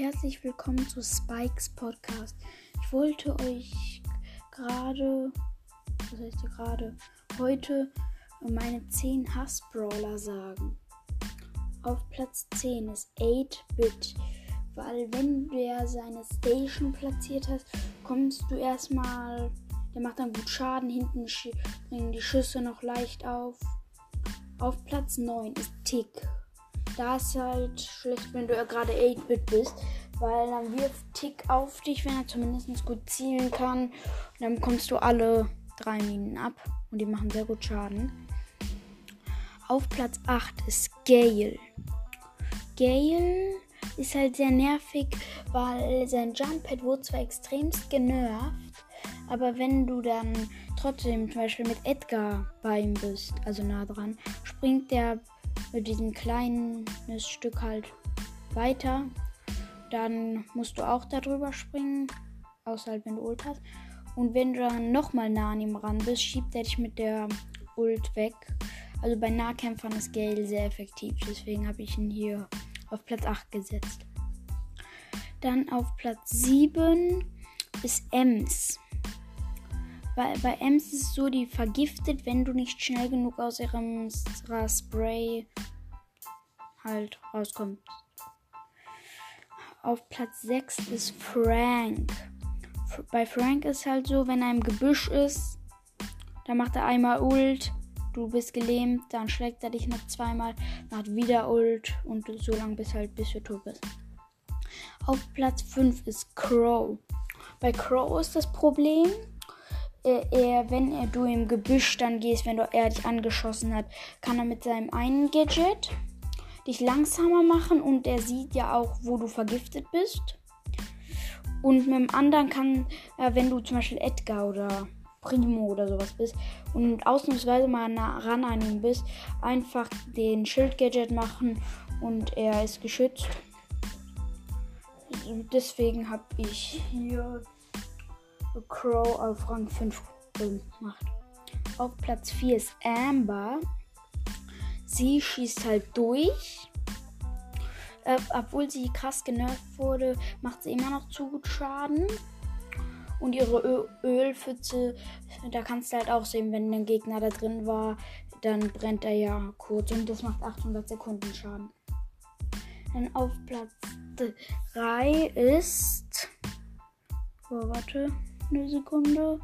herzlich willkommen zu Spikes Podcast. Ich wollte euch gerade, was heißt gerade, heute meine 10 Hassbrawler sagen. Auf Platz 10 ist 8-Bit, weil wenn der seine Station platziert hat, kommst du erstmal, der macht dann gut Schaden, hinten bringen die Schüsse noch leicht auf. Auf Platz 9 ist Tick da ist halt schlecht, wenn du ja gerade 8-Bit bist, weil dann wirft Tick auf dich, wenn er zumindest gut zielen kann. Und dann bekommst du alle drei Minen ab und die machen sehr gut Schaden. Auf Platz 8 ist Gale. Gale ist halt sehr nervig, weil sein Jump Pad wurde zwar extremst genervt, aber wenn du dann trotzdem zum Beispiel mit Edgar bei ihm bist, also nah dran, springt der mit diesem kleinen Stück halt weiter. Dann musst du auch darüber springen, außer halt wenn du Ult hast. Und wenn du dann nochmal nah an ihm ran bist, schiebt er dich mit der Ult weg. Also bei Nahkämpfern ist Gale sehr effektiv, deswegen habe ich ihn hier auf Platz 8 gesetzt. Dann auf Platz 7 ist Ems. Bei, bei Ems ist es so, die vergiftet, wenn du nicht schnell genug aus ihrem Spray halt rauskommst. Auf Platz 6 ist Frank. Bei Frank ist halt so, wenn er im Gebüsch ist, dann macht er einmal Ult, du bist gelähmt, dann schlägt er dich noch zweimal, macht wieder Ult und so lange bis halt bis du tot bist. Auf Platz 5 ist Crow. Bei Crow ist das Problem, er, er, wenn er du im Gebüsch dann gehst, wenn du, er dich angeschossen hat, kann er mit seinem einen Gadget dich langsamer machen und er sieht ja auch, wo du vergiftet bist. Und mit dem anderen kann, äh, wenn du zum Beispiel Edgar oder Primo oder sowas bist und ausnahmsweise mal nah ran an ihm bist, einfach den Schild-Gadget machen und er ist geschützt. Deswegen habe ich hier Crow auf Rang 5 gemacht. Auf Platz 4 ist Amber. Sie schießt halt durch. Äh, obwohl sie krass genervt wurde, macht sie immer noch zu gut Schaden. Und ihre Ö Ölpfütze, da kannst du halt auch sehen, wenn ein Gegner da drin war, dann brennt er ja kurz und das macht 800 Sekunden Schaden. Dann auf Platz 3 ist. Oh, warte eine Sekunde.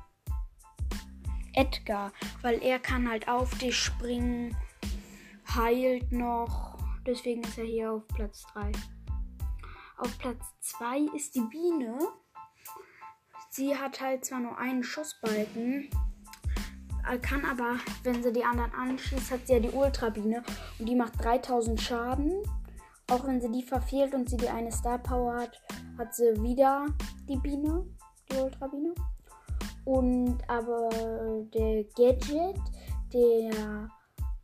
Edgar, weil er kann halt auf dich springen, heilt noch. Deswegen ist er hier auf Platz 3. Auf Platz 2 ist die Biene. Sie hat halt zwar nur einen Schussbalken, kann aber, wenn sie die anderen anschießt, hat sie ja die Ultrabiene und die macht 3000 Schaden. Auch wenn sie die verfehlt und sie die eine Star Power hat, hat sie wieder die Biene die Ultrabine. Und aber der Gadget, der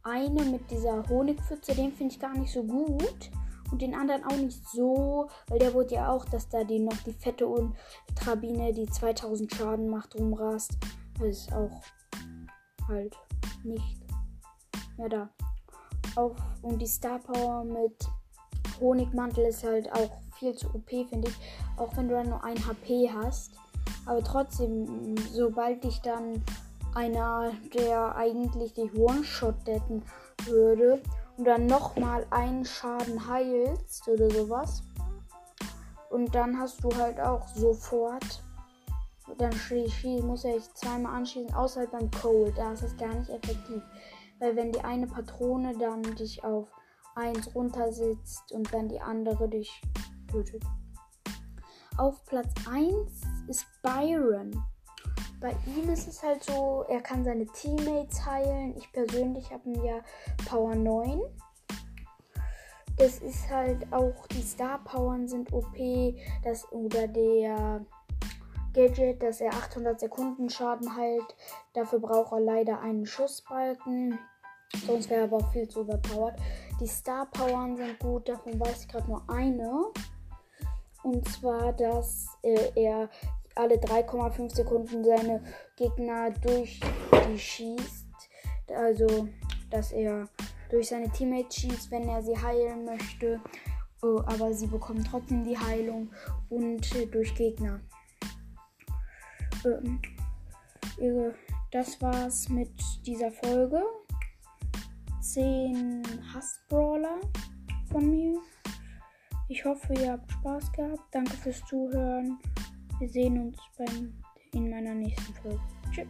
eine mit dieser Honigpfütze, den finde ich gar nicht so gut. Und den anderen auch nicht so, weil der wurde ja auch, dass da die noch die fette Ultrabine, die 2000 Schaden macht, rumrast. Das ist auch halt nicht mehr da. Auch, und die Star Power mit Honigmantel ist halt auch viel zu OP, finde ich. Auch wenn du dann nur ein HP hast. Aber trotzdem, sobald ich dann einer, der eigentlich dich One-Shot-detten würde und dann nochmal einen Schaden heilst oder sowas. Und dann hast du halt auch sofort. Dann muss er dich zweimal anschießen, außer beim Cold. Da ist es gar nicht effektiv. Weil wenn die eine Patrone dann dich auf 1 runtersitzt und dann die andere dich tötet. Auf Platz 1 ist Byron. Bei ihm ist es halt so, er kann seine Teammates heilen. Ich persönlich habe ihn ja Power 9. Das ist halt auch, die Star Powern sind OP. Das, oder der Gadget, dass er 800 Sekunden Schaden heilt. Dafür braucht er leider einen Schussbalken. Sonst wäre er aber auch viel zu überpowered. Die Star Powern sind gut, davon weiß ich gerade nur eine. Und zwar, dass äh, er alle 3,5 Sekunden seine Gegner durch die schießt. Also, dass er durch seine Teammates schießt, wenn er sie heilen möchte. Oh, aber sie bekommen trotzdem die Heilung und äh, durch Gegner. Ähm, das war's mit dieser Folge. 10 Hassbrawler von mir. Ich hoffe, ihr habt Spaß gehabt. Danke fürs Zuhören. Wir sehen uns beim, in meiner nächsten Folge. Tschüss.